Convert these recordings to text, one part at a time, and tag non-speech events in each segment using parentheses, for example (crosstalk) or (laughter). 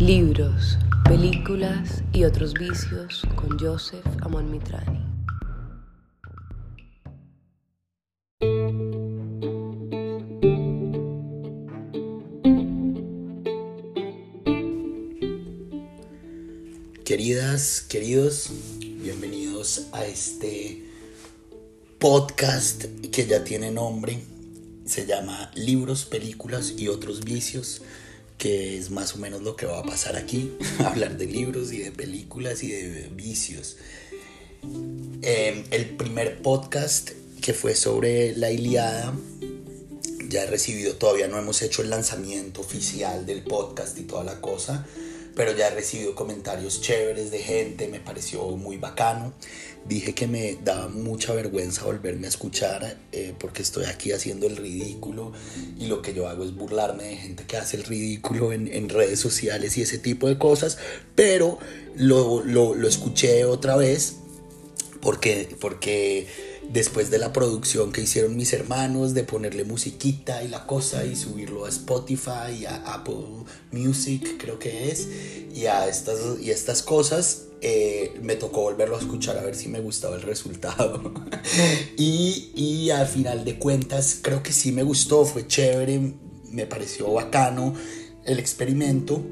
Libros, películas y otros vicios con Joseph Amon Mitrani. Queridas, queridos, bienvenidos a este podcast que ya tiene nombre. Se llama Libros, Películas y otros vicios que es más o menos lo que va a pasar aquí, (laughs) hablar de libros y de películas y de vicios. Em, el primer podcast que fue sobre la Iliada, ya he recibido, todavía no hemos hecho el lanzamiento oficial del podcast y toda la cosa, pero ya he recibido comentarios chéveres de gente, me pareció muy bacano. Dije que me daba mucha vergüenza volverme a escuchar eh, porque estoy aquí haciendo el ridículo y lo que yo hago es burlarme de gente que hace el ridículo en, redes sociales y ese tipo de cosas, pero lo, lo, lo escuché otra vez porque, porque después de la producción que hicieron mis hermanos, de ponerle musiquita y la cosa y subirlo a Spotify y a Apple Music, creo que es, y a estas, y estas cosas, eh, me tocó volverlo a escuchar a ver si me gustaba el resultado. (laughs) y, y al final de cuentas, creo que sí me gustó, fue chévere, me pareció bacano el experimento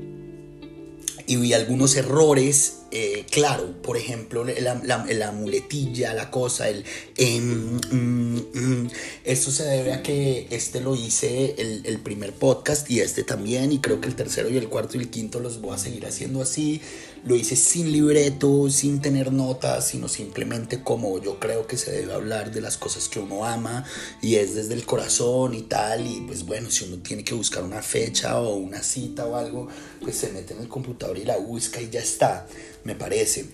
y vi algunos errores eh, claro, por ejemplo, la, la, muletilla, la cosa, el... Em, mm, mm, esto se debe a que este lo hice el, el, primer podcast y este también, y creo que el tercero y el cuarto y el quinto los voy a seguir haciendo así. Lo hice sin libreto, sin tener notas, sino simplemente como yo creo que se debe hablar de las cosas que uno ama y es desde el corazón y tal. Y pues bueno, si uno tiene que buscar una fecha o una cita o algo, pues se mete en el computador y la busca y ya está me parece.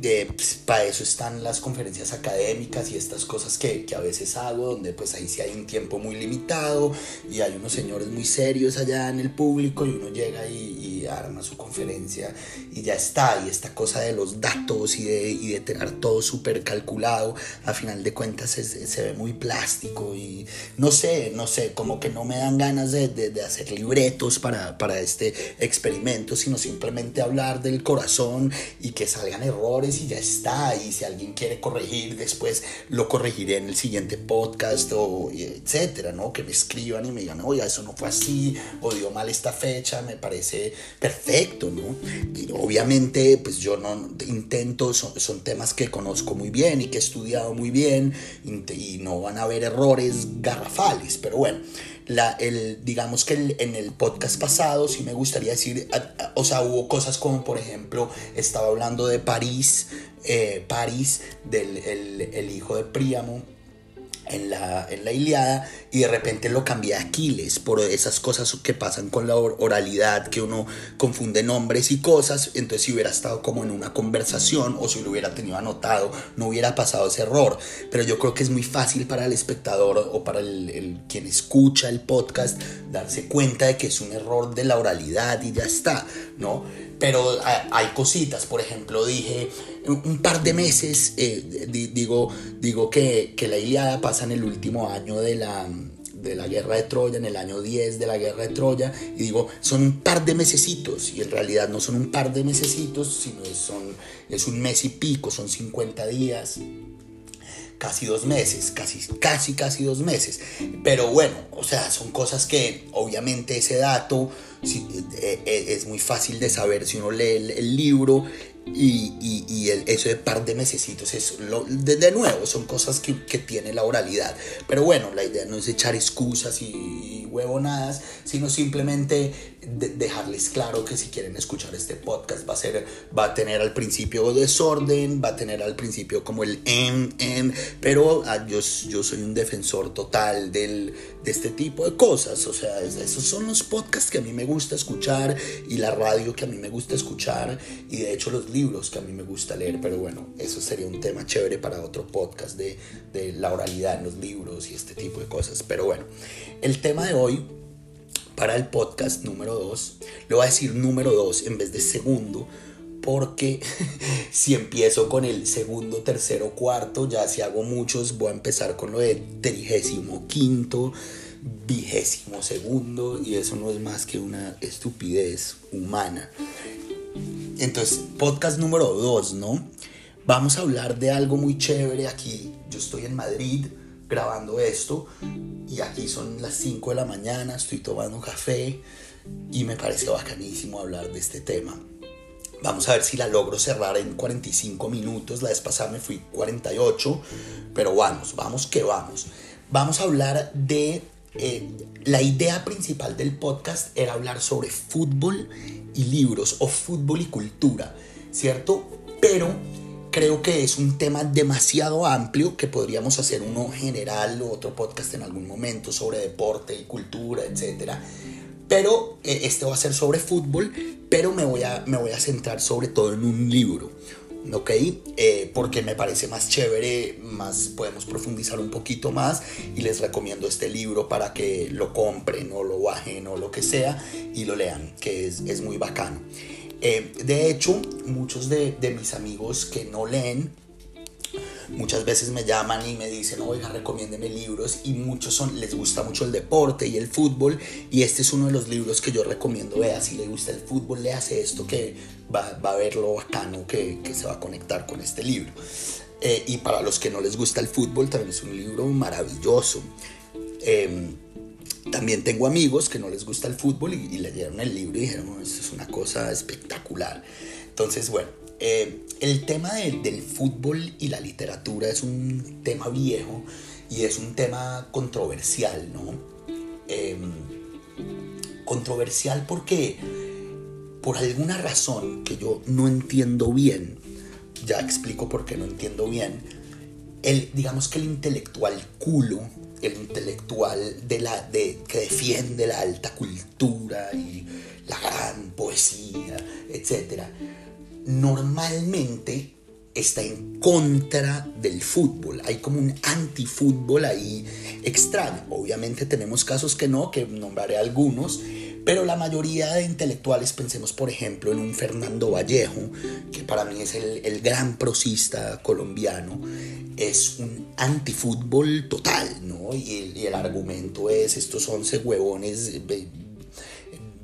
De, pues, para eso están las conferencias académicas y estas cosas que, que, a veces hago, donde pues ahí sí hay un tiempo muy limitado y hay unos señores muy serios allá en el público y uno llega y, arma su conferencia y ya está. Y esta cosa de los datos y de, y de tener todo súper calculado, a final de cuentas se, se, ve muy plástico y no sé, no sé, como que no me dan ganas de, de, de hacer libretos para, para este experimento, sino simplemente hablar del corazón y que salgan errores y ya está. Y si alguien quiere corregir, después lo corregiré en el siguiente podcast o etcétera, ¿no? Que me escriban y me digan, oye, eso no fue así, o dio mal esta fecha, me parece perfecto, ¿no? Y obviamente, pues yo no intento, son, son temas que conozco muy bien y que he estudiado muy bien y no van a haber errores garrafales, pero bueno. La, el, digamos que el, en el podcast pasado sí me gustaría decir, a, o sea, hubo cosas como por ejemplo, estaba hablando de París, eh, París, del el, el hijo de Príamo, en la, en la Iliada y de repente lo cambié a Aquiles por esas cosas que pasan con la oralidad, que uno confunde nombres y cosas, entonces si hubiera estado como en una conversación o si lo hubiera tenido anotado, no hubiera pasado ese error, pero yo creo que es muy fácil para el espectador o para el, el quien escucha el podcast darse cuenta de que es un error de la oralidad y ya está, ¿no? Pero hay cositas, por ejemplo, dije un par de meses, eh, digo, digo que, la Iliada pasa en el último año de la, de la guerra de Troya, en el año 10 de la guerra de Troya, y digo, son un par de mesecitos, y en realidad no son un par de mesecitos, sino es, un mes y pico, son 50 días casi dos meses, casi, casi, casi dos meses. Pero bueno, o sea, son cosas que obviamente ese dato eh, eh, es muy fácil de saber si uno lee el libro y, y, eso de par de mesecitos es lo, de, nuevo son cosas que, tiene la oralidad. Pero bueno la idea no es echar excusas y huevonadas sino simplemente de, dejarles claro que si quieren escuchar este podcast va a ser va a tener al principio desorden va a tener al principio como el en en pero ah, yo, yo soy un defensor total del, de este tipo de cosas o sea esos son los podcasts que a mí me gusta escuchar y la radio que a mí me gusta escuchar y de hecho los libros que a mí me gusta leer, pero bueno, eso sería un tema chévere para otro podcast de, de la oralidad en los libros y este tipo de cosas. Pero bueno, el tema de hoy para el podcast número 2, lo voy a decir número 2 en vez de segundo, porque (laughs) si empiezo con el segundo, tercero, cuarto, ya si hago muchos, voy a empezar con lo de trigésimo quinto, vigésimo segundo y eso no es más que una estupidez humana. Entonces, podcast número 2, ¿no? Vamos a hablar de algo muy chévere aquí. Yo estoy en Madrid grabando esto y aquí son las 5 de la mañana, estoy tomando café y me parece bacanísimo hablar de este tema. Vamos a ver si la logro cerrar en 45 minutos. La vez pasada me fui 48, pero vamos, vamos que vamos. Vamos a hablar de... Eh, la idea principal del podcast era hablar sobre fútbol y libros o fútbol y cultura, ¿cierto? Pero creo que es un tema demasiado amplio que podríamos hacer uno general o otro podcast en algún momento sobre deporte y cultura, etcétera pero eh, este va a ser sobre fútbol, pero me voy, a, me voy a centrar sobre todo en un libro. ¿ok? Eh, porque me parece más chévere, más podemos profundizar un poquito más y les recomiendo este libro para que lo compren o lo bajen o lo que sea y lo lean, que es, es muy bacano. Eh, de hecho, muchos de, mis amigos que no leen, muchas veces me llaman y me dicen, oiga, recomiéndeme libros y muchos son, les gusta mucho el deporte y el fútbol y este es uno de los libros que yo recomiendo, vea, si le gusta el fútbol, le hace esto que va, a ver lo bacano que, se va a conectar con este libro. Eh, y para los que no les gusta el fútbol, también es un libro maravilloso. Eh, también tengo amigos que no les gusta el fútbol y, y leyeron el libro y dijeron, esto es una cosa espectacular. Entonces, bueno, eh, el tema del fútbol y la literatura es un tema viejo y es un tema controversial, ¿no? Em, controversial porque por alguna razón que yo no entiendo bien, ya explico por qué no entiendo bien, el, digamos que el intelectual culo, el intelectual de la, de, que defiende la alta cultura y la gran poesía, etcétera, normalmente está en contra del fútbol. Hay como un antifútbol ahí extraño. Obviamente tenemos casos que no, que nombraré algunos, pero la mayoría de intelectuales, pensemos por ejemplo en un Fernando Vallejo, que para mí es el, el gran prosista colombiano, es un antifútbol total, ¿no? Y el, argumento es estos 11 huevones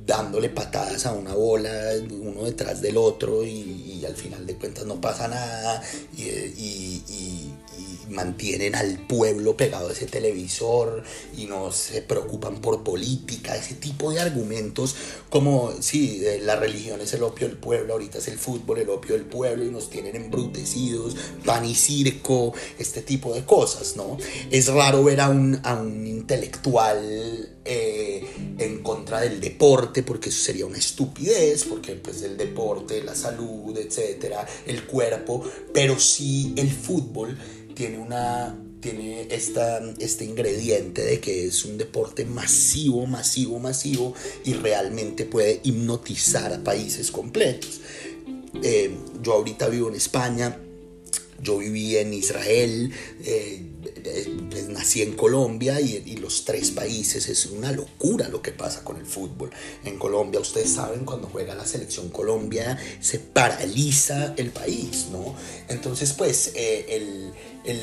dándole patadas a una bola uno detrás del otro y, al final de cuentas no pasa nada y, mantienen al pueblo pegado a ese televisor y no se preocupan por política, ese tipo de argumentos como si sí, la religión es el opio del pueblo, ahorita es el fútbol el opio del pueblo y nos tienen embrutecidos, pan y circo, este tipo de cosas, ¿no? Es raro ver a un, a un intelectual eh, en contra del deporte, porque eso sería una estupidez, porque pues el deporte, la salud, etcétera, el cuerpo, pero sí el fútbol tiene una tiene esta, este ingrediente de que es un deporte masivo, masivo, masivo y realmente puede hipnotizar a países completos. Eh, yo ahorita vivo en España, yo viví en Israel, eh, pues, nací en Colombia y, y, los tres países es una locura lo que pasa con el fútbol. En Colombia, ustedes saben, cuando juega la selección Colombia se paraliza el país, ¿no? Entonces, pues, eh, el, el,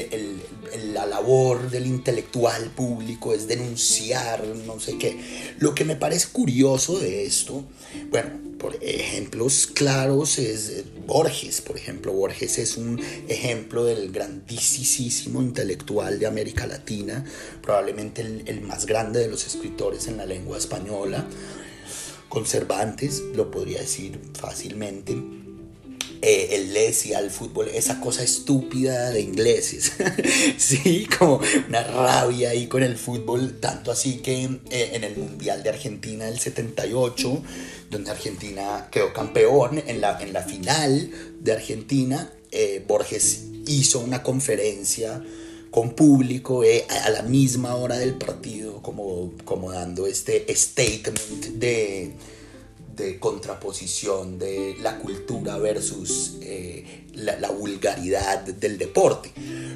el, la labor del intelectual público es denunciar, no sé qué. Lo que me parece curioso de esto, bueno, por ejemplos claros es eh, Borges, por ejemplo. Borges es un ejemplo del grandísimo intelectual de América Latina, probablemente el, más grande de los escritores en la lengua española. Con Cervantes, lo podría decir fácilmente eh, el decía al fútbol, esa cosa estúpida de ingleses, (laughs) sí, como una rabia ahí con el fútbol, tanto así que eh, en el Mundial de Argentina del 78, donde Argentina quedó campeón, en la, en la final de Argentina, eh, Borges hizo una conferencia con público a la misma hora del partido, como, como dando este statement de de contraposición de la cultura versus eh, la, vulgaridad del deporte.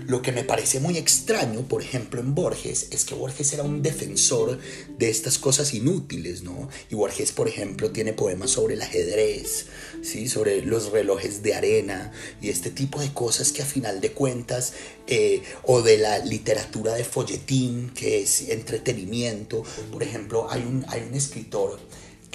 Lo que me parece muy extraño, por ejemplo, en Borges, es que Borges era un defensor de estas cosas inútiles, ¿no? Y Borges, por ejemplo, tiene poemas sobre el ajedrez, ¿sí? Sobre los relojes de arena y este tipo de cosas que a final de cuentas, eh, o de la literatura de folletín, que es entretenimiento. Por ejemplo, hay un, hay un escritor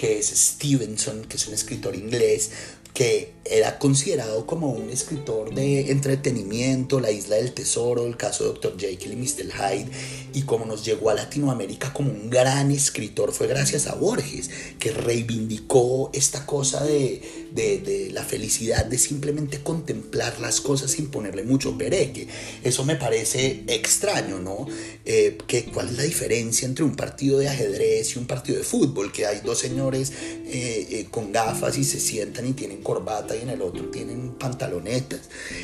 que es Stevenson, que es un escritor inglés, que era considerado como un escritor de entretenimiento, La Isla del Tesoro, el caso de Dr. Jekyll y Mr. Hyde, y como nos llegó a Latinoamérica como un gran escritor fue gracias a Borges, que reivindicó esta cosa de, de, la felicidad de simplemente contemplar las cosas sin ponerle mucho pereque. Eso me parece extraño, ¿no? Eh, ¿Cuál es la diferencia entre un partido de ajedrez y un partido de fútbol? Que hay dos señores eh, eh, con gafas y se sientan y tienen corbata y en el otro tienen pantalonetas.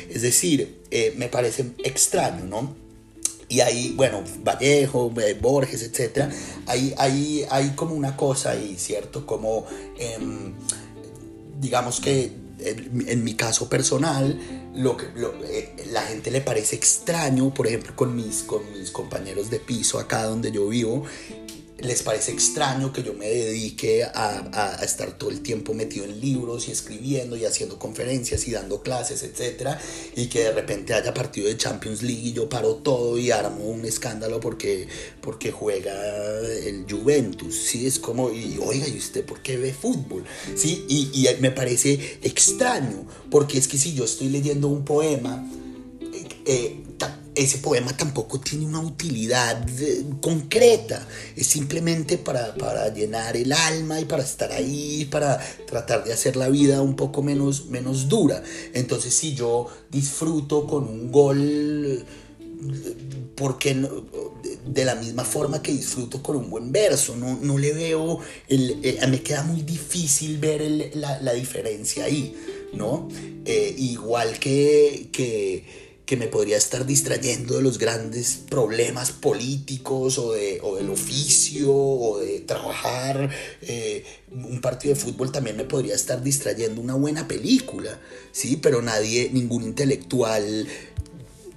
Es decir, eh, me parece extraño, ¿no? Y ahí, bueno, Vallejo, eh, Borges, etc. Ahí, ahí hay como una cosa ahí, ¿cierto? Como, em, digamos que en, mi caso personal, lo que eh, la gente le parece extraño, por ejemplo, con mis, con mis compañeros de piso acá donde yo vivo, les parece extraño que yo me dedique a, estar todo el tiempo metido en libros y escribiendo y haciendo conferencias y dando clases, etcétera, y que de repente haya partido de Champions League y yo paro todo y armo un escándalo porque, porque juega el Juventus, ¿sí? Es como, y oiga, ¿y usted por qué ve fútbol? ¿Sí? Y, me parece extraño, porque es que si yo estoy leyendo un poema, eh, ese poema tampoco tiene una utilidad eh, concreta, es simplemente para, llenar el alma y para estar ahí, para tratar de hacer la vida un poco menos, menos dura. Entonces si yo disfruto con un gol, porque de la misma forma que disfruto con un buen verso, no, no le veo, el, eh, me queda muy difícil ver la, diferencia ahí, ¿no? Eh, igual que... que que me podría estar distrayendo de los grandes problemas políticos o, de, o del oficio o de trabajar. Eh, un partido de fútbol también me podría estar distrayendo una buena película, ¿sí? Pero nadie, ningún intelectual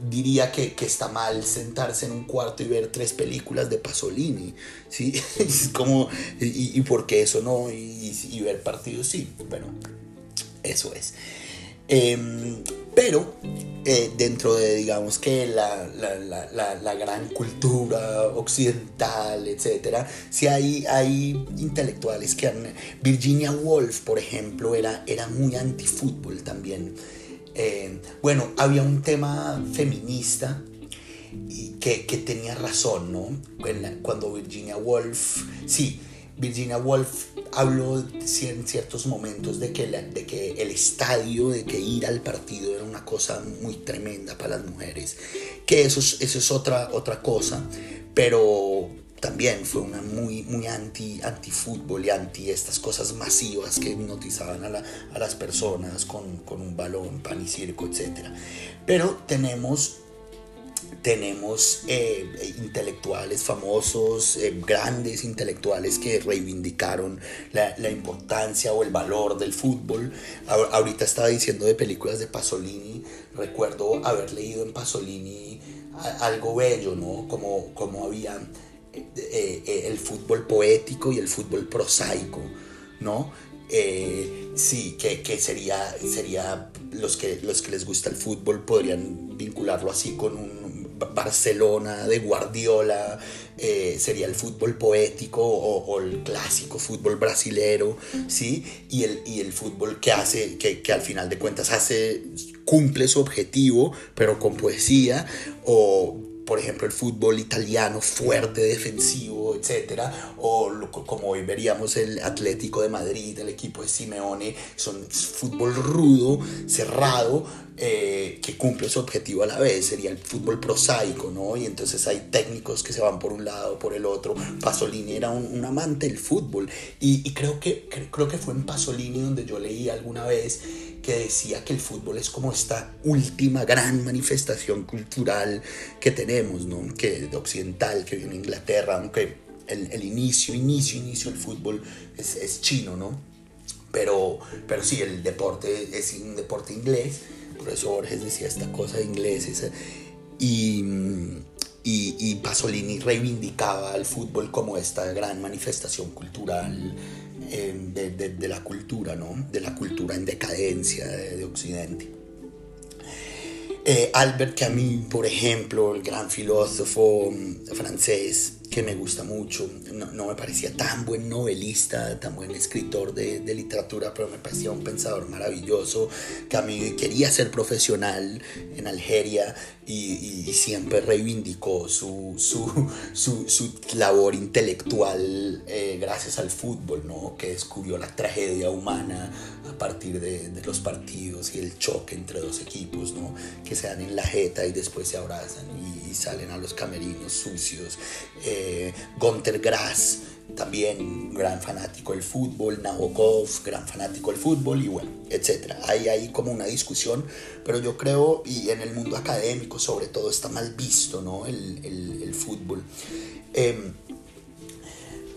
diría que, está mal sentarse en un cuarto y ver tres películas de Pasolini, ¿sí? (laughs) Es como, y, y por qué eso no? Y, y ver partidos sí, bueno, eso es. Em, pero eh, dentro de, digamos que la, la, gran cultura occidental, etcétera, sí hay, hay intelectuales que han... Virginia Woolf, por ejemplo, era, era muy antifútbol también. Em, bueno, había un tema feminista y que, que tenía razón, ¿no? Cuando Virginia Woolf, sí, Virginia Woolf habló en ciertos momentos de que, el estadio, de que ir al partido era una cosa muy tremenda para las mujeres. Que eso es, otra, cosa, pero también fue una muy, muy anti, anti fútbol y anti estas cosas masivas que hipnotizaban a, a las personas con, con un balón, pan y circo, etc. Pero tenemos tenemos eh, intelectuales famosos, eh, grandes intelectuales que reivindicaron la, la, importancia o el valor del fútbol. ahorita estaba diciendo de películas de Pasolini, recuerdo haber leído en Pasolini algo bello, ¿no? Como, como había eh, el fútbol poético y el fútbol prosaico, ¿no? sí, que, que, sería, sería los, que, los que les gusta el fútbol podrían vincularlo así con un Barcelona, de Guardiola, eh, sería el fútbol poético o, el clásico fútbol brasilero, ¿sí? Y el, y el fútbol que hace, que, al final de cuentas hace, cumple su objetivo, pero con poesía, o por ejemplo, el fútbol italiano fuerte, defensivo, etcétera, o como hoy veríamos el Atlético de Madrid, el equipo de Simeone, son fútbol rudo, cerrado, eh, que cumple su objetivo a la vez, sería el fútbol prosaico, ¿no? Y entonces hay técnicos que se van por un lado, por el otro. Pasolini era un, amante del fútbol y, creo, que, creo que fue en Pasolini donde yo leí alguna vez que decía que el fútbol es como esta última gran manifestación cultural que tenemos, ¿no? Que de occidental, que viene en Inglaterra, aunque el, el, inicio, inicio, inicio del fútbol es, es chino, ¿no? Pero, pero sí, el deporte es un deporte inglés, por eso Borges decía esta cosa de ingleses. Y, y, y, Pasolini reivindicaba al fútbol como esta gran manifestación cultural eh, de, de, de, la cultura, ¿no? De la cultura en decadencia de, de Occidente. Eh, Albert Camus, por ejemplo, el gran filósofo mm, francés que me gusta mucho, no, no, me parecía tan buen novelista, tan buen escritor de, de, literatura, pero me parecía un pensador maravilloso. Camus quería ser profesional en Algeria y, y siempre reivindicó su, su, su, su labor intelectual eh, gracias al fútbol, ¿no? que descubrió la tragedia humana a partir de, de, los partidos y el choque entre dos equipos, ¿no? que se dan en la jeta y después se abrazan y, y salen a los camerinos sucios. Eh, Gunter Grass, también gran fanático del fútbol, Nabokov, gran fanático del fútbol y bueno, etcétera. Hay ahí como una discusión, pero yo creo, y en el mundo académico sobre todo está mal visto, ¿no? El, el, el fútbol. Eh,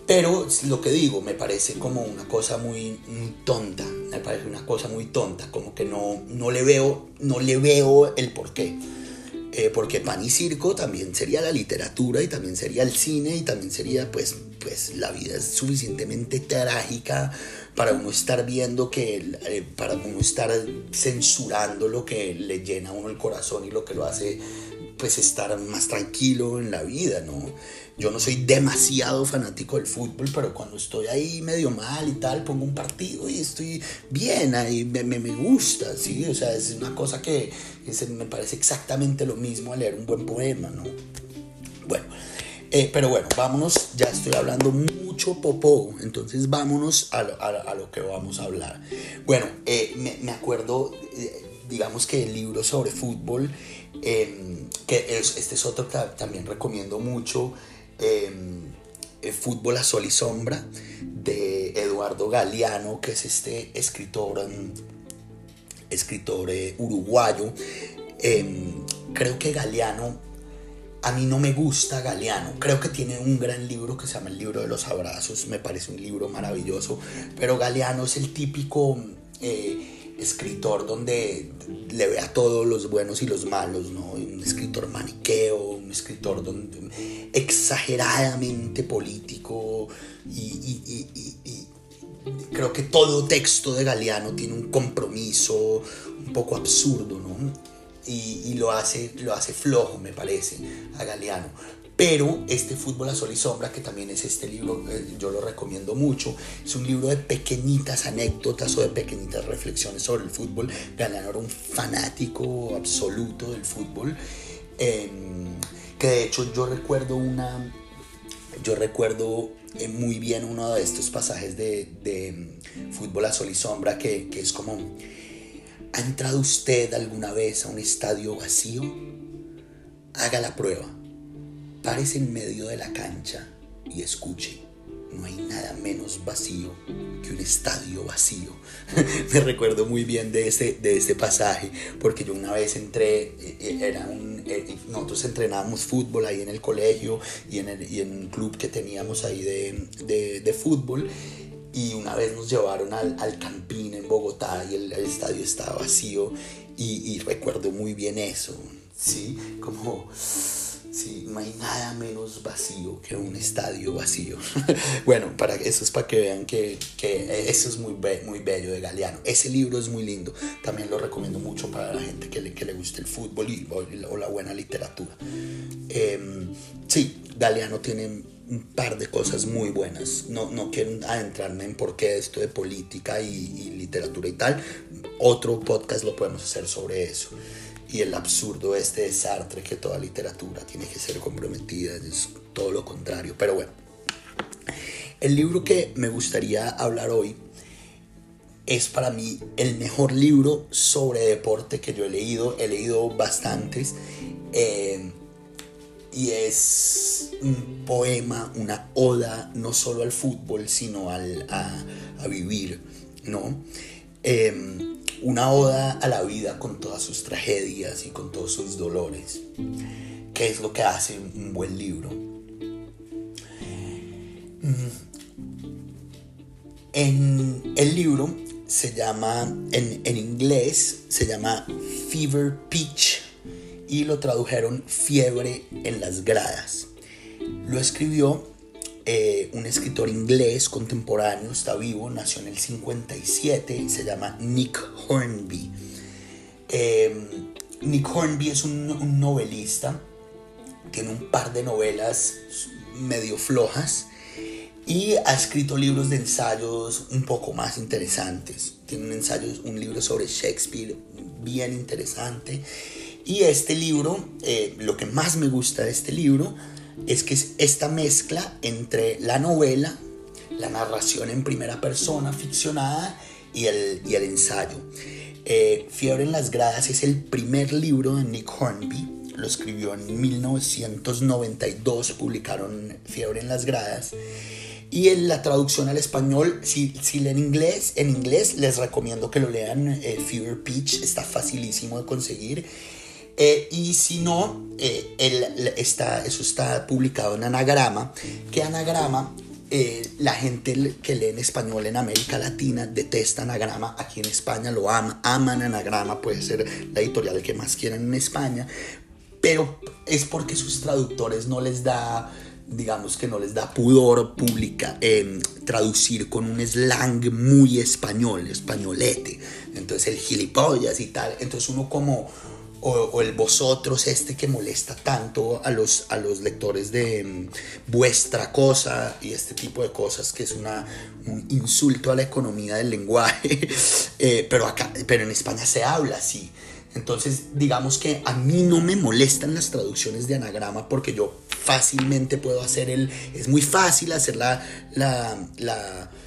pero lo que digo, me parece como una cosa muy, muy, tonta, me parece una cosa muy tonta, como que no, no, le, veo, no le veo el porqué. Eh, porque pan y circo también sería la literatura y también sería el cine y también sería pues, pues la vida es suficientemente trágica para uno estar viendo que, eh, para uno estar censurando lo que le llena a uno el corazón y lo que lo hace pues estar más tranquilo en la vida, ¿no? Yo no soy demasiado fanático del fútbol, pero cuando estoy ahí medio mal y tal, pongo un partido y estoy bien, ahí me, me, me gusta, ¿sí? O sea, es una cosa que me parece exactamente lo mismo a leer un buen poema, ¿no? Bueno, eh, pero bueno, vámonos, ya estoy hablando mucho popó, entonces vámonos a a, lo que vamos a hablar. Bueno, eh, me, me, acuerdo, eh, digamos que el libro sobre fútbol, eh, que es, este es otro que también recomiendo mucho, eh, Fútbol a Sol y Sombra, de Eduardo Galeano, que es este escritor, escritor eh, uruguayo. creo que Galeano a mí no me gusta Galeano. Creo que tiene un gran libro que se llama El libro de los abrazos. Me parece un libro maravilloso. Pero Galeano es el típico eh, escritor donde le ve a todos los buenos y los malos, ¿no? Un escritor maniqueo, un escritor exageradamente político y, y, y, y, creo que todo texto de Galeano tiene un compromiso un poco absurdo, ¿no? Y, lo, hace, lo hace flojo, me parece, a Galeano. Pero este Fútbol a Sol y Sombra, que también es este libro, eh, yo lo recomiendo mucho, es un libro de pequeñitas anécdotas o de pequeñitas reflexiones sobre el fútbol. Galeano era un fanático absoluto del fútbol. Eh, que de hecho yo recuerdo una. Yo recuerdo eh, muy bien uno de estos pasajes de, de Fútbol a Sol y Sombra, que, que es como. ¿Ha entrado usted alguna vez a un estadio vacío? Haga la prueba Párese en medio de la cancha y escuche. No hay nada menos vacío que un estadio vacío. (laughs) Me recuerdo muy bien de este, de este pasaje, porque yo una vez entré, era un, nosotros entrenábamos fútbol ahí en el colegio y en, el, y en un club que teníamos ahí de, de, de fútbol. Y una vez nos llevaron al, al Campín en Bogotá y el, el estadio estaba vacío. Y, y recuerdo muy bien eso, ¿sí? Como Sí, no hay nada menos vacío que un estadio vacío. (laughs) bueno, para eso es para que vean que, que eso es muy, be muy bello de Galeano. Ese libro es muy lindo. También lo recomiendo mucho para la gente que le, que le guste el fútbol o, la buena literatura. Eh, sí, Galeano tiene un par de cosas muy buenas. No, no quiero adentrarme en por qué esto de política y, y literatura y tal. Otro podcast lo podemos hacer sobre eso y el absurdo este de Sartre que toda literatura tiene que ser comprometida, es todo lo contrario. Pero bueno, el libro que me gustaría hablar hoy es para mí el mejor libro sobre deporte que yo he leído. He leído bastantes. Eh, y es un poema, una oda, no solo al fútbol, sino al, a, vivir, ¿no? Eh, una oda a la vida con todas sus tragedias y con todos sus dolores. ¿Qué es lo que hace un buen libro? En el libro se llama, en, en inglés, se llama Fever Pitch y lo tradujeron Fiebre en las gradas. Lo escribió eh, un escritor inglés contemporáneo, está vivo, nació en el 57 y se llama Nick Hornby. Eh, Nick Hornby es un, novelista, tiene un par de novelas medio flojas y ha escrito libros de ensayos un poco más interesantes. Tiene un ensayo, un libro sobre Shakespeare bien interesante. Y este libro, eh, lo que más me gusta de este libro, es que es esta mezcla entre la novela, la narración en primera persona ficcionada y el, ensayo. Eh, Fiebre en las gradas es el primer libro de Nick Hornby, lo escribió en 1992, publicaron Fiebre en las gradas. Y en la traducción al español, si, si leen inglés, en inglés les recomiendo que lo lean. Eh, Fever Pitch está facilísimo de conseguir. Eh, y si no, eh, está, eso está publicado en Anagrama, que Anagrama, eh, la gente que lee en español en América Latina detesta Anagrama, aquí en España lo ama, aman Anagrama, puede ser la editorial que más quieran en España, pero es porque sus traductores no les da digamos que no les da pudor pública em, traducir con un slang muy español, españolete. Entonces el gilipollas y tal. Entonces uno como, o, el vosotros este que molesta tanto a los, a los lectores de mm, vuestra cosa y este tipo de cosas que es una, un insulto a la economía del lenguaje, (laughs) eh, pero, acá, pero en España se habla así. Entonces, digamos que a mí no me molestan las traducciones de anagrama porque yo fácilmente puedo hacer el... Es muy fácil hacer la, la,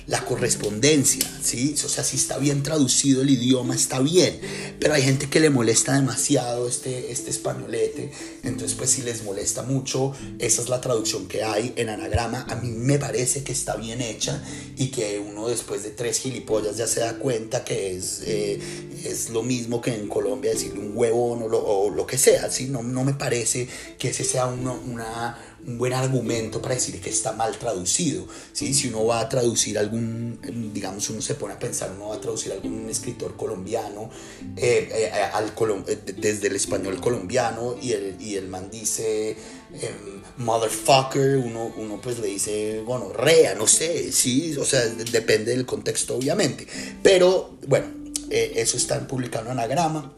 la correspondencia, ¿sí? O sea, si está bien traducido el idioma, está bien, pero hay gente que le molesta demasiado este, este españolete, entonces pues si les molesta mucho, esa es la traducción que hay en anagrama, a mí me parece que está bien hecha y que uno después de tres gilipollas ya se da cuenta que es, eh, es lo mismo que en Colombia decirle un huevón o lo, lo que sea, ¿sí? No, no me parece que ese sea una un buen argumento para decir que está mal traducido. ¿sí? Si uno va a traducir algún, digamos, uno se pone a pensar, uno va a traducir algún escritor colombiano eh, eh, al eh, desde el español colombiano y el, y el man dice em, motherfucker, uno, uno pues le dice, bueno, rea, no sé, sí, o sea, depende del contexto obviamente. Pero bueno, eso está publicado en anagrama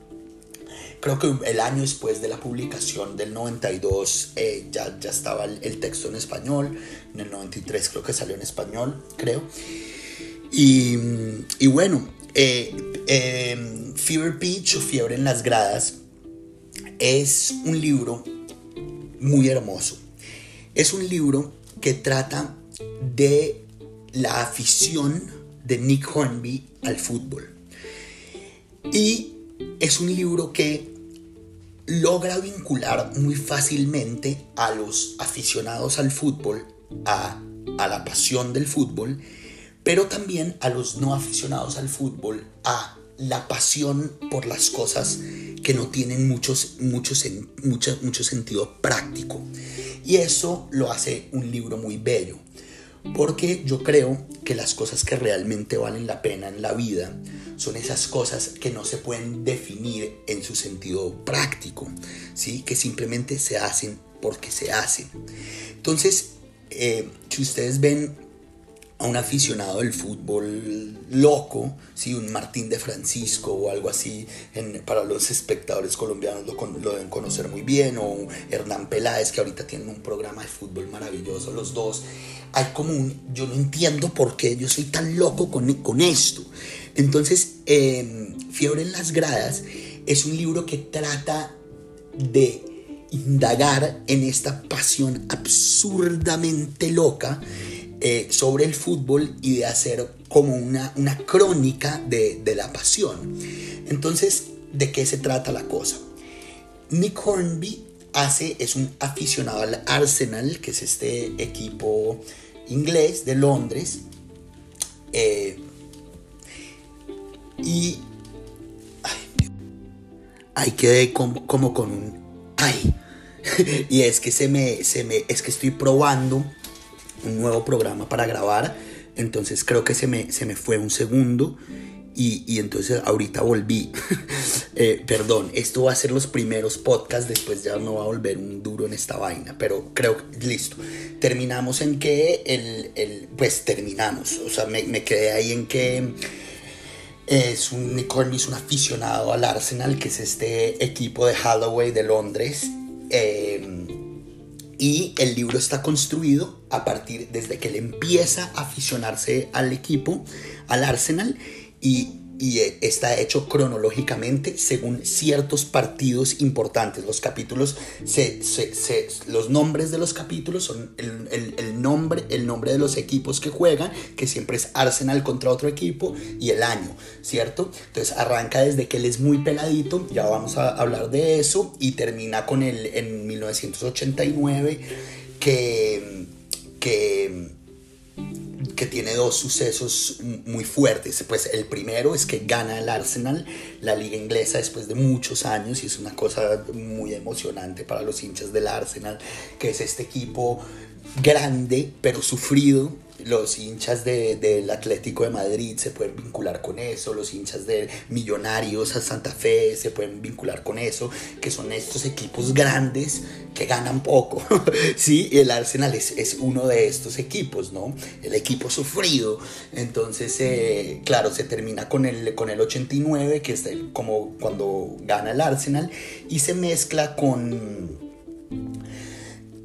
creo que el año después de la publicación del 92 eh, ya, ya estaba el, texto en español, en el 93 creo que salió en español, creo. Y, y bueno, eh, em, Fever Pitch o Fiebre en las Gradas es un libro muy hermoso. Es un libro que trata de la afición de Nick Hornby al fútbol. Y es un libro que logra vincular muy fácilmente a los aficionados al fútbol, a, la pasión del fútbol, pero también a los no aficionados al fútbol, a la pasión por las cosas que no tienen muchos, muchos, mucho, mucho sentido práctico. Y eso lo hace un libro muy bello, porque yo creo que las cosas que realmente valen la pena en la vida son esas cosas que no se pueden definir en su sentido práctico, ¿sí? que simplemente se hacen porque se hacen. Entonces, eh, si ustedes ven a un aficionado del fútbol loco, ¿sí? un Martín de Francisco o algo así, para los espectadores colombianos lo, deben conocer muy bien, o Hernán Peláez, que ahorita tienen un programa de fútbol maravilloso, los dos. Hay como un, yo no entiendo por qué yo soy tan loco con, con esto. Entonces, em, Fiebre en las gradas es un libro que trata de indagar en esta pasión absurdamente loca eh, sobre el fútbol y de hacer como una, una crónica de, de, la pasión. Entonces, ¿de qué se trata la cosa? Nick Hornby hace, es un aficionado al Arsenal, que es este equipo inglés de Londres. Eh, y. Ay, ay quedé como, como con un. Ay. (laughs) y es que se me, se me. Es que estoy probando un nuevo programa para grabar. Entonces creo que se me, se me fue un segundo. y, entonces ahorita volví. (laughs) Eh, perdón, esto va a ser los primeros podcasts, después ya no va a volver un duro en esta vaina, pero creo que listo. Terminamos en que el, el pues terminamos, o sea, me, me quedé ahí en que es un es un aficionado al Arsenal, que es este equipo de Holloway de Londres. Eh, y el libro está construido a partir desde que él empieza a aficionarse al equipo, al Arsenal, y y eh, está hecho cronológicamente según ciertos partidos importantes. Los capítulos, se, los nombres de los capítulos son el, nombre, el nombre de los equipos que juegan, que siempre es Arsenal contra otro equipo, y el año, ¿cierto? Entonces arranca desde que él es muy peladito, ya vamos a hablar de eso, y termina con él en 1989, que... que que tiene dos sucesos muy fuertes. Pues el primero es que gana el Arsenal la liga inglesa después de muchos años y es una cosa muy emocionante para los hinchas del Arsenal, que es este equipo grande pero sufrido los hinchas del Atlético de Madrid se pueden vincular con eso, los hinchas de Millonarios a Santa Fe se pueden vincular con eso, que son estos equipos grandes que ganan poco, (laughs) ¿sí? El Arsenal es, es, uno de estos equipos, ¿no? El equipo sufrido. Entonces, eh, claro, se termina con el, con el 89, que es como cuando gana el Arsenal, y se mezcla con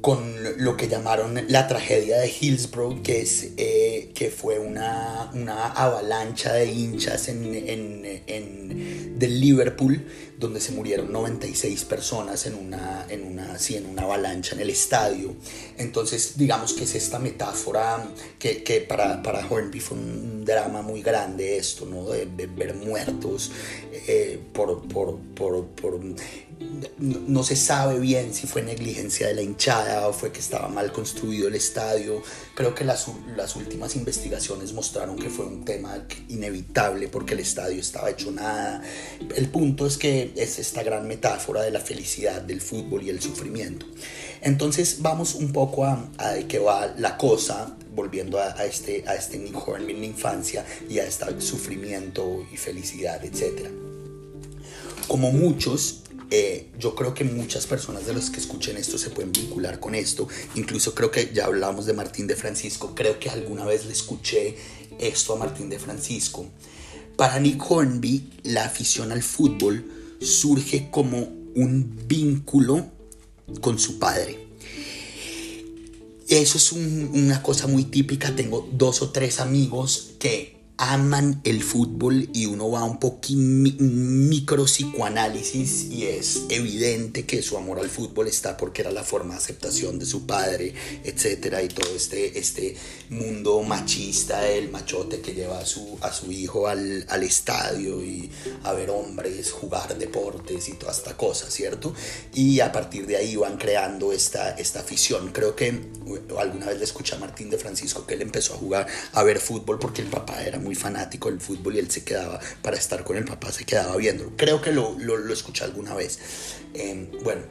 con lo que llamaron la tragedia de Hillsborough, que, es, eh, que fue una, una, avalancha de hinchas en, en, en, Liverpool, donde se murieron 96 personas en una, en, una, sí, en una avalancha en el estadio. Entonces, digamos que es esta metáfora que, que para, para Hornby fue un drama muy grande esto, ¿no? De, ver muertos eh, por, por, por no, se sabe bien si fue negligencia de la hinchada o fue que estaba mal construido el estadio. Creo que las, últimas investigaciones mostraron que fue un tema inevitable porque el estadio estaba hecho nada. El punto es que es esta gran metáfora de la felicidad del fútbol y el sufrimiento. Entonces vamos un poco a, a va la cosa, volviendo a, este, a este en la infancia y a este sufrimiento y felicidad, etc. Como muchos, eh, yo creo que muchas personas de los que escuchen esto se pueden vincular con esto. Incluso creo que ya hablamos de Martín de Francisco. Creo que alguna vez le escuché esto a Martín de Francisco. Para Nick Hornby, la afición al fútbol surge como un vínculo con su padre. Eso es una cosa muy típica. Tengo dos o tres amigos que aman el fútbol y uno va un poquito micro psicoanálisis y es evidente que su amor al fútbol está porque era la forma de aceptación de su padre, etcétera, y todo este, este mundo machista, el machote que lleva a su, a su hijo al, al estadio y a ver hombres jugar deportes y toda esta cosa, ¿cierto? Y a partir de ahí van creando esta, esta afición. Creo que alguna vez le escuché a Martín de Francisco que él empezó a jugar, a ver fútbol porque el papá era muy fanático del fútbol y él se quedaba, para estar con el papá, se quedaba viendo. Creo que lo, lo, escuché alguna vez. Em, bueno,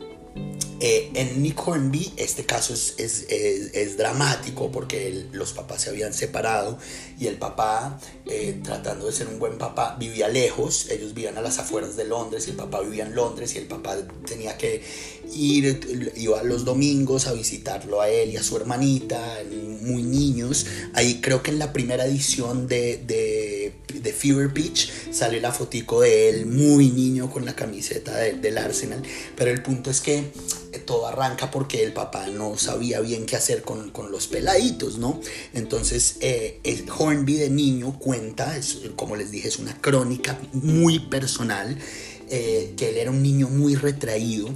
eh, en Nick Hornby este caso es, es, es, dramático porque los papás se habían separado y el papá, eh, tratando de ser un buen papá, vivía lejos, ellos vivían a las afueras de Londres y el papá vivía en Londres y el papá tenía que ir, iba los domingos a visitarlo a él y a su hermanita, muy niños. Ahí creo que en la primera edición de, de, de Fever Pitch sale la fotico de él muy niño con la camiseta del Arsenal, pero el punto es que todo arranca porque el papá no sabía bien qué hacer con, los peladitos, ¿no? Entonces, eh, Hornby de niño cuenta, como les dije, es una crónica muy personal. Eh, que él era un niño muy retraído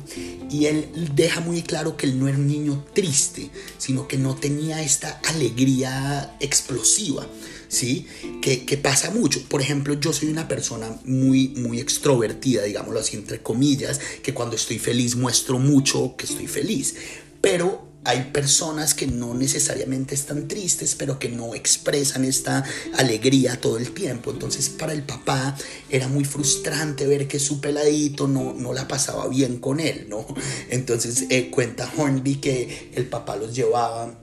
y él deja muy claro que él no era un niño triste, sino que no tenía esta alegría explosiva. ¿sí? Que, pasa mucho. Por ejemplo, yo soy una persona muy, muy extrovertida, digámoslo así, entre comillas, que cuando estoy feliz muestro mucho que estoy feliz. Pero hay personas que no necesariamente están tristes, pero que no expresan esta alegría todo el tiempo. Entonces para el papá era muy frustrante ver que su peladito no, no la pasaba bien con él, ¿no? Entonces eh, cuenta Hornby que el papá los llevaba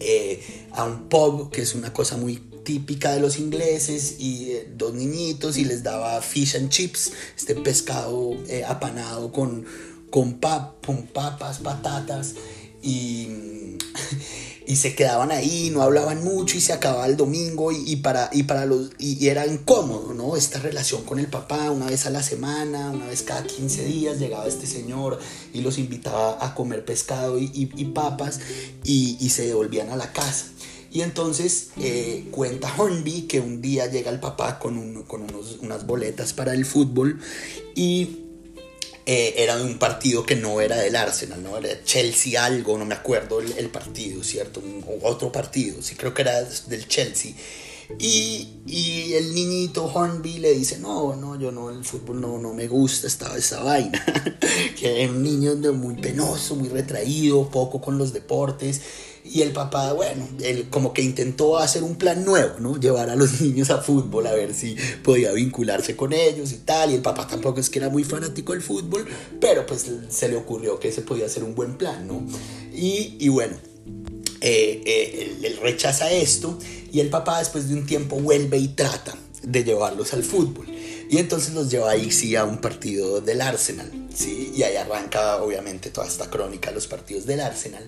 eh, a un pub, que es una cosa muy típica de los ingleses y eh, dos niñitos y les daba fish and chips, este pescado eh, apanado con, con, con papas, patatas y, (laughs) y se quedaban ahí, no hablaban mucho y se acababa el domingo y, para, y, para los, y, era incómodo, ¿no? Esta relación con el papá, una vez a la semana, una vez cada 15 días llegaba este señor y los invitaba a comer pescado y, papas y, se devolvían a la casa. Y entonces eh, cuenta Hornby que un día llega el papá con, con unos, unas boletas para el fútbol y eh, era de un partido que no era del Arsenal, ¿no? Era Chelsea algo, no me acuerdo el, partido, ¿cierto? otro partido, sí creo que era del Chelsea. Y, y, el niñito Hornby le dice, no, no, yo no, el fútbol no, no me gusta esta, esa vaina. (laughs) que es un niño muy penoso, muy retraído, poco con los deportes. Y el papá, bueno, él como que intentó hacer un plan nuevo, ¿no? Llevar a los (laughs) niños a fútbol a ver si podía vincularse con ellos y tal. Y el papá tampoco es que era muy fanático del fútbol, pero pues se le ocurrió que ese podía ser un buen plan, ¿no? Y, y bueno, eh, eh, él, rechaza esto y el papá después de un tiempo vuelve y trata de llevarlos al fútbol. Y entonces los lleva ahí sí a un partido del Arsenal, ¿sí? Y ahí arranca obviamente toda esta crónica de los partidos del Arsenal.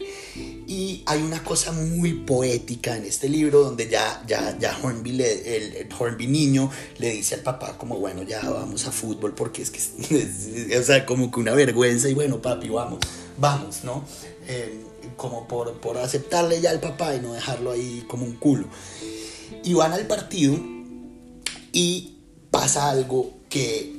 Y hay una cosa muy poética en este libro donde ya, ya, ya Hornby, le, el, Hornby niño le dice al papá como, bueno, ya vamos a fútbol porque es que, (laughs) o sea, como que una vergüenza y bueno, papi, vamos, vamos, ¿no? Eh, como por, por aceptarle ya al papá y no dejarlo ahí como un culo. Y van al partido y pasa algo que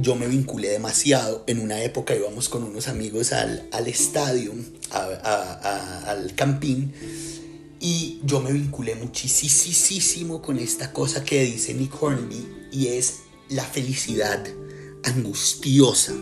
yo me vinculé demasiado. En una época íbamos con unos amigos al, al estadio, al campín, y yo me vinculé muchísimo con esta cosa que dice Nick Hornby, y es la felicidad angustiosa.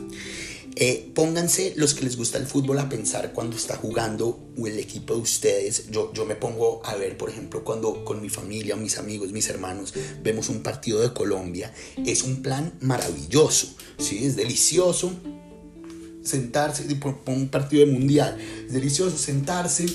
Eh, pónganse los que les gusta el fútbol a pensar cuando está jugando el equipo de ustedes. Yo, yo me pongo a ver, por ejemplo, cuando con mi familia, mis amigos, mis hermanos vemos un partido de Colombia. Es un plan maravilloso, ¿sí? Es delicioso sentarse, por un partido de mundial. Es delicioso sentarse,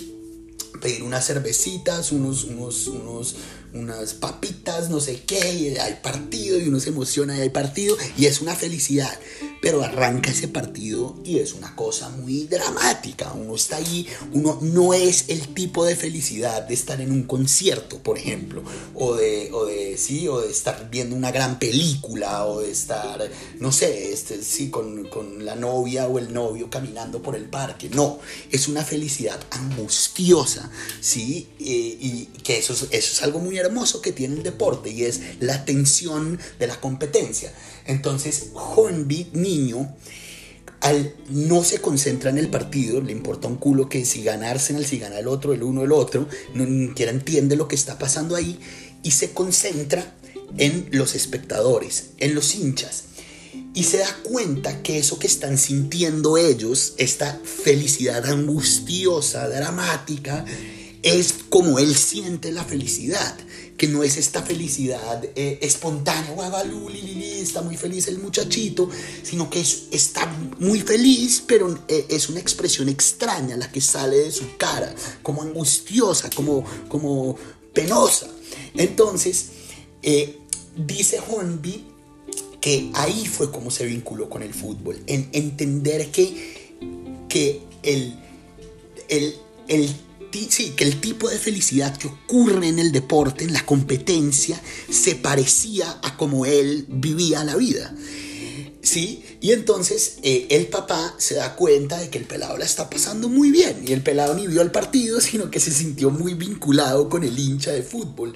pedir unas cervecitas, unos, unos, unos, unas papitas, no sé qué, y hay partido y uno se emociona y hay partido y es una felicidad pero arranca ese partido y es una cosa muy dramática. Uno está ahí, uno no es el tipo de felicidad de estar en un concierto, por ejemplo, o de, o de, sí, o de estar viendo una gran película, o de estar, no sé, este, sí, con, con la novia o el novio caminando por el parque. No, es una felicidad angustiosa, ¿sí? y que eso es, eso es algo muy hermoso que tiene el deporte y es la tensión de la competencia. Entonces, Hornby, niño, al no se concentra en el partido, le importa un culo que si gana Arsenal, si gana el otro, el uno, el otro, ni siquiera entiende lo que está pasando ahí y se concentra en los espectadores, en los hinchas. Y se da cuenta que eso que están sintiendo ellos, esta felicidad angustiosa, dramática, es como él siente la felicidad que no es esta felicidad eh, espontánea, está muy feliz el muchachito, sino que es, está muy feliz, pero eh, es una expresión extraña la que sale de su cara, como angustiosa, como, como penosa. Entonces, eh, dice Hornby que ahí fue como se vinculó con el fútbol, en entender que, que el, el, el sí, que el tipo de felicidad que ocurre en el deporte, en la competencia, se parecía a como él vivía la vida. ¿Sí? Y entonces eh, el papá se da cuenta de que el pelado la está pasando muy bien. Y el pelado ni vio el partido, sino que se sintió muy vinculado con el hincha de fútbol.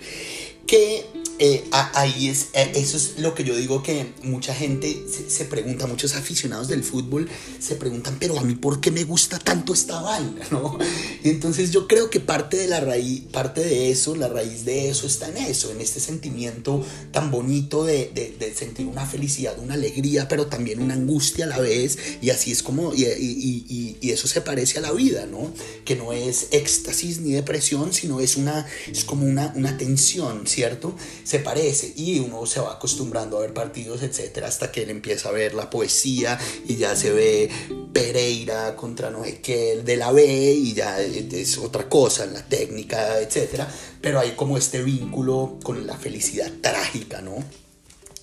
Que eh, ahí es, eso es lo que yo digo que mucha gente se, pregunta, muchos aficionados del fútbol se preguntan, pero a mí por qué me gusta tanto esta vaina, (laughs) ¿no? Y entonces yo creo que parte de la raíz, parte de eso, la raíz de eso está en eso, en este sentimiento tan bonito de, sentir una felicidad, una alegría, pero también una angustia a la vez, y así es como, y, eso se parece a la vida, ¿no? Que no es éxtasis ni depresión, sino es una, es como una tensión, ¿cierto? Se parece y uno se va acostumbrando a ver partidos, etcétera, hasta que él empieza a ver la poesía y ya se ve Pereira contra no sé de la B y ya es otra cosa, la técnica, etcétera, pero hay como este vínculo con la felicidad trágica, ¿no?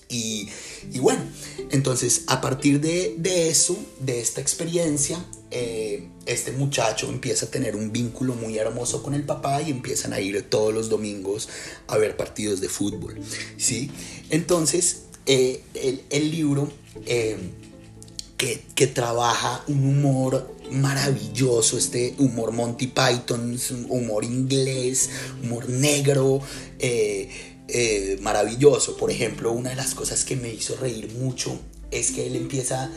Y, bueno, entonces a partir de eso, de esta experiencia, eh, este muchacho empieza a tener un vínculo muy hermoso con el papá y empiezan a ir todos los domingos a ver partidos de fútbol, ¿sí? Entonces, eh, el, libro eh, que, que, trabaja un humor maravilloso, este humor Monty Python, humor inglés, humor negro, maravilloso. Por ejemplo, una de las cosas que me hizo reír mucho es que él empieza,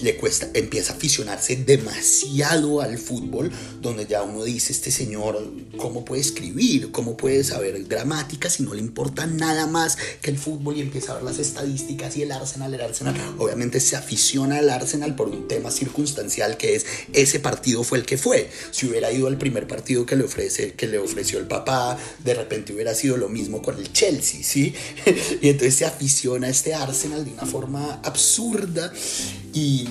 le, cuesta, empieza a aficionarse demasiado al fútbol, donde ya uno dice, este señor, ¿cómo puede escribir? ¿Cómo puede saber gramática si no le importa nada más que el fútbol y empieza a ver las estadísticas y el Arsenal, el Arsenal? Obviamente se aficiona al Arsenal por un tema circunstancial que es, ese partido fue el que fue. Si hubiera ido al primer partido que le, ofrece, que le ofreció el papá, de repente hubiera sido lo mismo con el Chelsea, ¿sí? (laughs) y entonces se aficiona a este Arsenal de una forma absurda y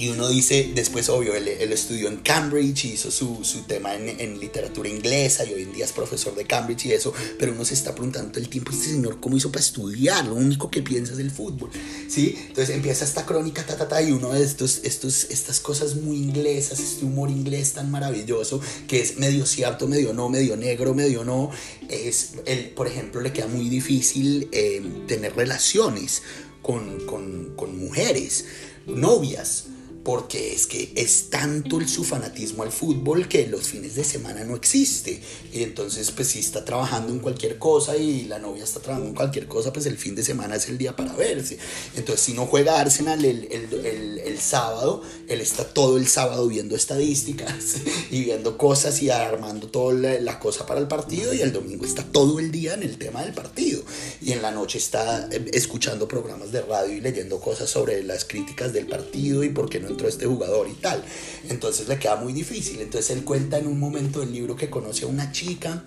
y uno dice, después obvio, él, estudió en Cambridge, hizo su, su tema en, en, literatura inglesa y hoy en día es profesor de Cambridge y eso, pero uno se está preguntando el tiempo, este señor, ¿cómo hizo para estudiar? Lo único que piensa es el fútbol, ¿sí? Entonces empieza esta crónica, ta, ta, ta, y uno de estos, estos, estas cosas muy inglesas, este humor inglés tan maravilloso, que es medio cierto, medio no, medio negro, medio no, es, él, por ejemplo, le queda muy difícil eh, tener relaciones con, con, con mujeres, novias porque es que es tanto el, su fanatismo al fútbol que los fines de semana no existe. Y entonces, pues si está trabajando en cualquier cosa y la novia está trabajando en cualquier cosa, pues el fin de semana es el día para verse. Entonces, si no juega Arsenal el, el, el, el sábado, él está todo el sábado viendo estadísticas (laughs) y viendo cosas y armando toda la, la cosa para el partido y el domingo está todo el día en el tema del partido. Y en la noche está eh, escuchando programas de radio y leyendo cosas sobre las críticas del partido y por qué no este jugador y tal. Entonces le queda muy difícil. Entonces él cuenta en un momento del libro que conoce a una chica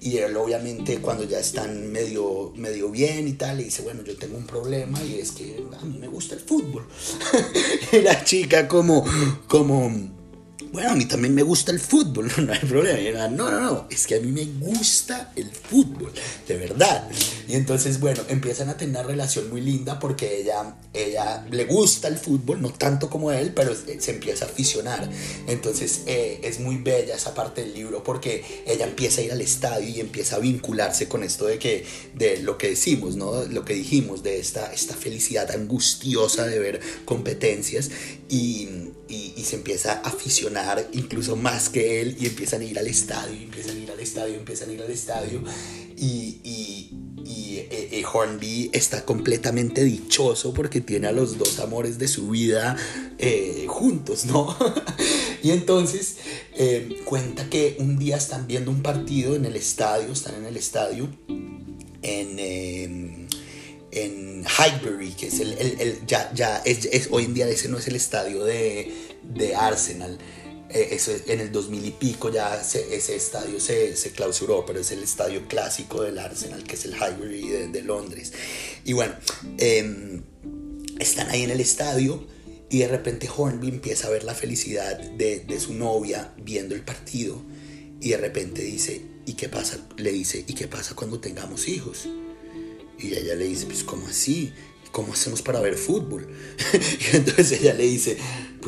y él obviamente cuando ya están medio, medio bien y tal, le dice, bueno, yo tengo un problema y es que a mí me gusta el fútbol. (laughs) y la chica como, como bueno, a mí también me gusta el fútbol, (laughs) no hay problema. no, no, no, es que a mí me gusta el fútbol, de verdad. Y entonces, bueno, empiezan a tener una relación muy linda porque ella, ella le gusta el fútbol, no tanto como él, pero se empieza a aficionar. Entonces, eh, es muy bella esa parte del libro porque ella empieza a ir al estadio y empieza a vincularse con esto de que, de lo que decimos, ¿no? Lo que dijimos, de esta, esta felicidad angustiosa de ver competencias y, y, y se empieza a aficionar incluso más que él y empiezan a ir al estadio, empiezan a ir al estadio, empiezan a ir al estadio y, y, y eh, eh, Hornby está completamente dichoso porque tiene a los dos amores de su vida eh, juntos, ¿no? (laughs) y entonces eh, cuenta que un día están viendo un partido en el estadio, están en el estadio en... en Highbury, que es el, el, el ya, ya es, es, hoy en día ese no es el estadio de, de Arsenal, eh, eso, en el 2000 y pico ya se, ese estadio se, se, clausuró, pero es el estadio clásico del Arsenal, que es el Highbury de, de Londres. Y bueno, eh, están ahí en el estadio y de repente Hornby empieza a ver la felicidad de, de, su novia viendo el partido y de repente dice, ¿y qué pasa? Le dice, ¿y qué pasa cuando tengamos hijos? Y ella le dice, pues ¿cómo así? ¿cómo hacemos para ver fútbol? (laughs) y entonces ella le dice,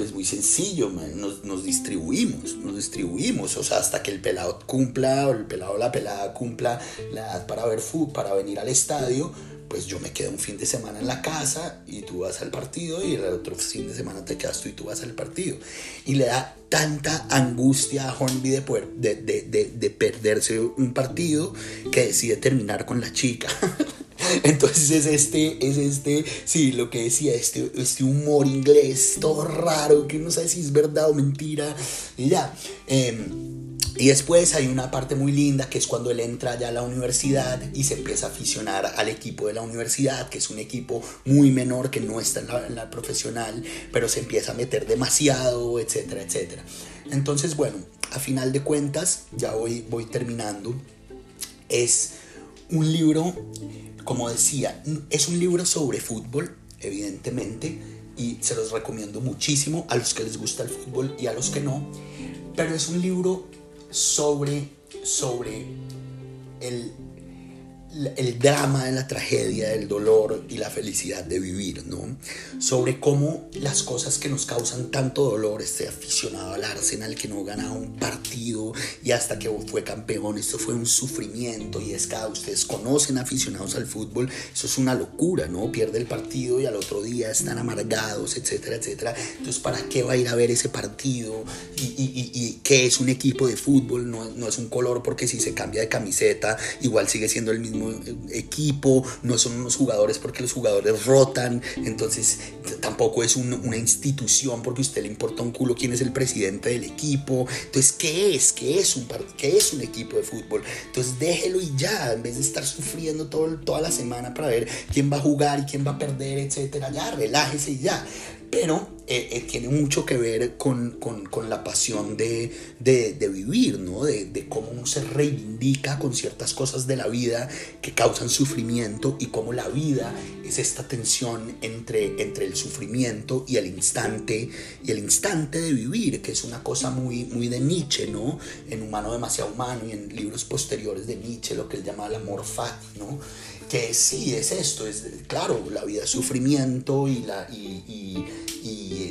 pues muy sencillo, man, nos, nos, distribuimos, nos distribuimos, o sea, hasta que el pelado cumpla, o el pelado o la pelada cumpla la edad para ver fútbol, para venir al estadio, pues yo me quedo un fin de semana en la casa y tú vas al partido y el otro fin de semana te quedas tú y tú vas al partido. Y le da tanta angustia a Hornby de, de perderse un partido que decide terminar con la chica. (laughs) (laughs) Entonces es este, es este, sí, lo que decía, este, este humor inglés todo raro, que no sabe si es verdad o mentira, y ya. Eh, y después hay una parte muy linda que es cuando él entra ya a la universidad y se empieza a aficionar al equipo de la universidad, que es un equipo muy menor que no está en la, en la profesional, pero se empieza a meter demasiado, etcétera, etcétera. Entonces, bueno, a final de cuentas, ya voy, voy terminando, es un libro, como decía, es un libro sobre fútbol, evidentemente, y se los recomiendo muchísimo a los que les gusta el fútbol y a los que no, pero es un libro sobre, sobre el el drama de la tragedia, el dolor y la felicidad de vivir, ¿no? Sobre cómo las cosas que nos causan tanto dolor, este aficionado al Arsenal que no gana un partido y hasta que fue campeón, esto fue un sufrimiento y es que ustedes conocen aficionados al fútbol, eso es una locura, ¿no? Pierde el partido y al otro día están amargados, etcétera, etcétera. Entonces, ¿para qué va a ir a ver ese partido? ¿Y, y, y, qué es un equipo de fútbol? No, no es un color porque si se cambia de camiseta, igual sigue siendo el mismo equipo, no son unos jugadores porque los jugadores rotan, entonces tampoco es una institución porque a usted le importa un culo quién es el presidente del equipo. Entonces, ¿qué es? ¿Qué es un, qué es un equipo de fútbol? Entonces, déjelo y ya, en vez de estar sufriendo todo, toda la semana para ver quién va a jugar y quién va a perder, etcétera, ya, relájese y ya pero eh, eh, tiene mucho que ver con, la pasión de, vivir, ¿no? De, cómo uno se reivindica con ciertas cosas de la vida que causan sufrimiento y cómo la vida es esta tensión entre, entre el sufrimiento y el instante, y el instante de vivir, que es una cosa muy, muy de Nietzsche, ¿no? En Humano demasiado humano y en libros posteriores de Nietzsche, lo que él llama el amor ¿no? Que sí es esto, es claro, la vida es sufrimiento y, la, y,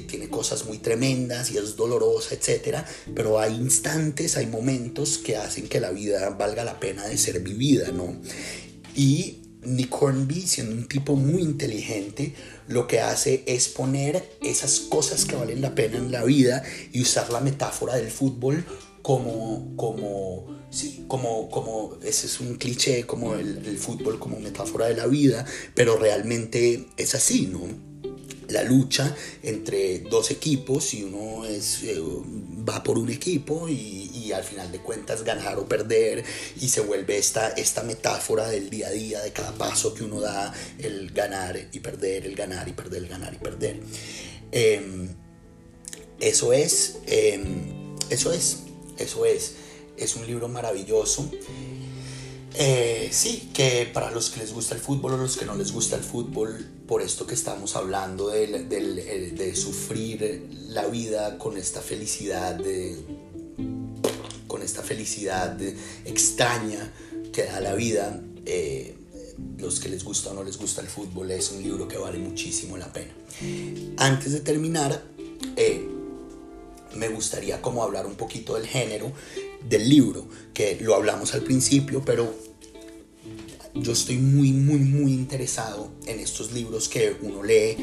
tiene cosas muy tremendas y es dolorosa, etc. Pero hay instantes, hay momentos que hacen que la vida valga la pena de ser vivida, ¿no? Y Nick Hornby, siendo un tipo muy inteligente, lo que hace es poner esas cosas que valen la pena en la vida y usar la metáfora del fútbol como, como Sí, como, como ese es un cliché, como el, fútbol como metáfora de la vida, pero realmente es así, ¿no? La lucha entre dos equipos y uno es, eh, va por un equipo y, y, al final de cuentas ganar o perder y se vuelve esta, esta metáfora del día a día, de cada paso que uno da, el ganar y perder, el ganar y perder, el ganar y perder. Em, eso es, em, eso es, eso es es un libro maravilloso. Eh, sí, que para los que les gusta el fútbol o los que no les gusta el fútbol, por esto que estamos hablando de, de, sufrir la vida con esta felicidad, de, con esta felicidad extraña que da la vida, eh, los que les gusta o no les gusta el fútbol, es un libro que vale muchísimo la pena. Antes de terminar, eh, me gustaría como hablar un poquito del género del libro, que lo hablamos al principio, pero yo estoy muy, muy, muy interesado en estos libros que uno lee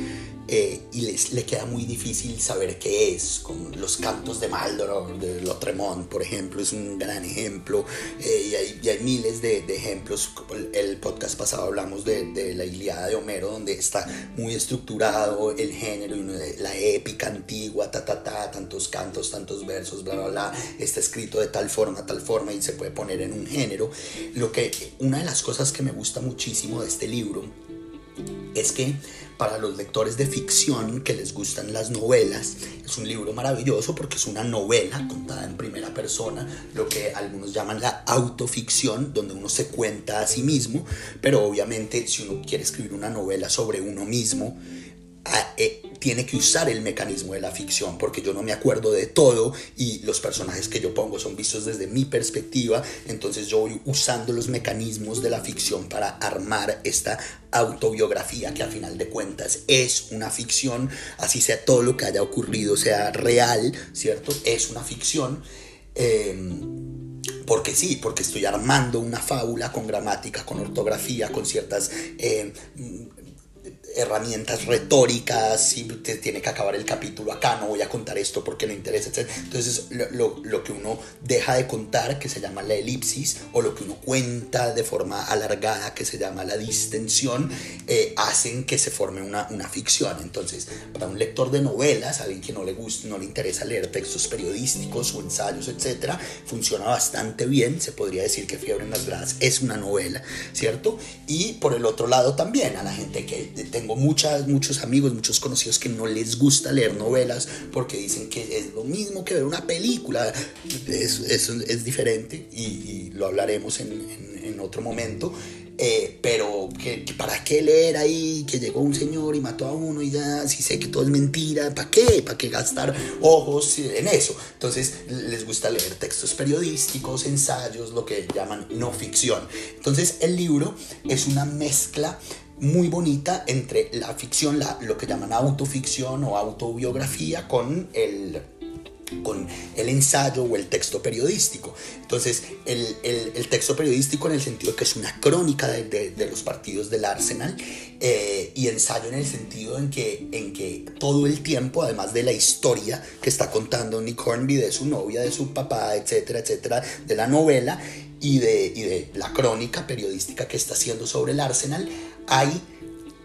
eh, y les, le queda muy difícil saber qué es, con los cantos de Maldoror, de Lotremont, por ejemplo, es un gran ejemplo, eh, y, hay, y, hay, miles de, de, ejemplos, el podcast pasado hablamos de, de, la Iliada de Homero, donde está muy estructurado el género, la épica antigua, ta, ta, ta, tantos cantos, tantos versos, bla, bla, bla, está escrito de tal forma, tal forma, y se puede poner en un género. Lo que, una de las cosas que me gusta muchísimo de este libro, es que para los lectores de ficción que les gustan las novelas, es un libro maravilloso porque es una novela contada en primera persona, lo que algunos llaman la autoficción, donde uno se cuenta a sí mismo, pero obviamente si uno quiere escribir una novela sobre uno mismo, eh, tiene que usar el mecanismo de la ficción, porque yo no me acuerdo de todo y los personajes que yo pongo son vistos desde mi perspectiva, entonces yo voy usando los mecanismos de la ficción para armar esta autobiografía que a final de cuentas es una ficción, así sea todo lo que haya ocurrido sea real, ¿cierto? Es una ficción. Em, porque sí, porque estoy armando una fábula con gramática, con ortografía, con ciertas em, herramientas retóricas, si te tiene que acabar el capítulo acá, no voy a contar esto porque no interesa, etc. Entonces lo, lo, que uno deja de contar, que se llama la elipsis, o lo que uno cuenta de forma alargada, que se llama la distensión, eh, hacen que se forme una, una, ficción. Entonces, para un lector de novelas, alguien que no le gusta, no le interesa leer textos periodísticos o ensayos, etc., funciona bastante bien. Se podría decir que Fiebre en las Gradas es una novela, ¿cierto? Y por el otro lado también, a la gente que tenga tengo muchas, muchos amigos, muchos conocidos que no les gusta leer novelas porque dicen que es lo mismo que ver una película. Eso es, es, diferente y, lo hablaremos en, en, otro momento. eh, pero que, para qué leer ahí, que llegó un señor y mató a uno y ya, si sé que todo es mentira, ¿para qué? ¿Para qué gastar ojos en eso? Entonces les gusta leer textos periodísticos, ensayos, lo que llaman no ficción. Entonces el libro es una mezcla muy bonita entre la ficción, lo que llaman autoficción o autobiografía, con el con el ensayo o el texto periodístico. Entonces, el, el, texto periodístico en el sentido que es una crónica de, de, los partidos del Arsenal eh, y ensayo en el sentido en que, en que todo el tiempo, además de la historia que está contando Nick Hornby de su novia, de su papá, etcétera, etcétera, de la novela y de, y de la crónica periodística que está haciendo sobre el Arsenal, hay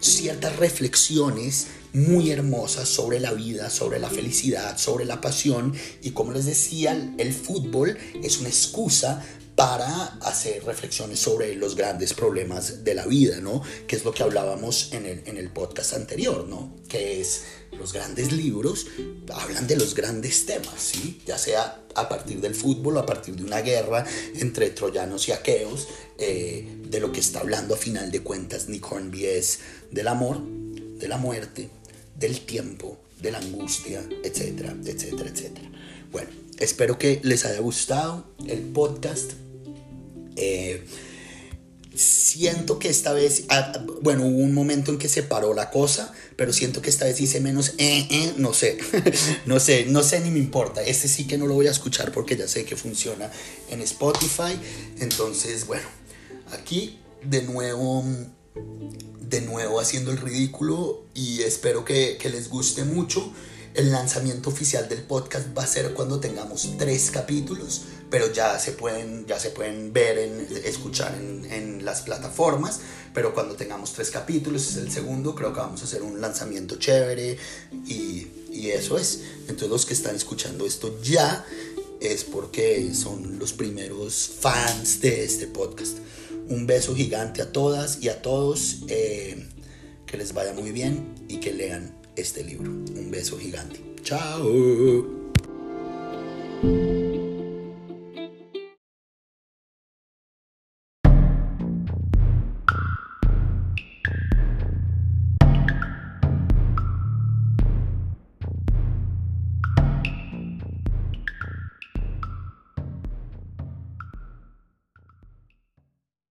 ciertas reflexiones muy hermosas sobre la vida, sobre la felicidad, sobre la pasión. Y como les decía, el fútbol es una excusa para hacer reflexiones sobre los grandes problemas de la vida, ¿no? Que es lo que hablábamos en el, en el podcast anterior, ¿no? Que es los grandes libros hablan de los grandes temas, ¿sí? Ya sea a partir del fútbol a partir de una guerra entre troyanos y aqueos, eh, de lo que está hablando a final de cuentas Nick Hornby es del amor, de la muerte, del tiempo, de la angustia, etcétera, etcétera, etcétera. Bueno, espero que les haya gustado el podcast. Eh, siento que esta vez, ah, bueno, hubo un momento en que se paró la cosa, pero siento que esta vez hice menos, eh, eh, no sé, (laughs) no sé, no sé ni me importa. Este sí que no lo voy a escuchar porque ya sé que funciona en Spotify. Entonces, bueno, aquí de nuevo de nuevo haciendo el ridículo y espero que, les guste mucho. El lanzamiento oficial del podcast va a ser cuando tengamos tres capítulos, pero ya se pueden, ya se pueden ver, en, escuchar en, las plataformas. Pero cuando tengamos tres capítulos, es el segundo, creo que vamos a hacer un lanzamiento chévere y, y eso es. Entonces los que están escuchando esto ya es porque son los primeros fans de este podcast. Un beso gigante a todas y a todos. Eh, que les vaya muy bien y que lean este libro. Un beso gigante. Chao.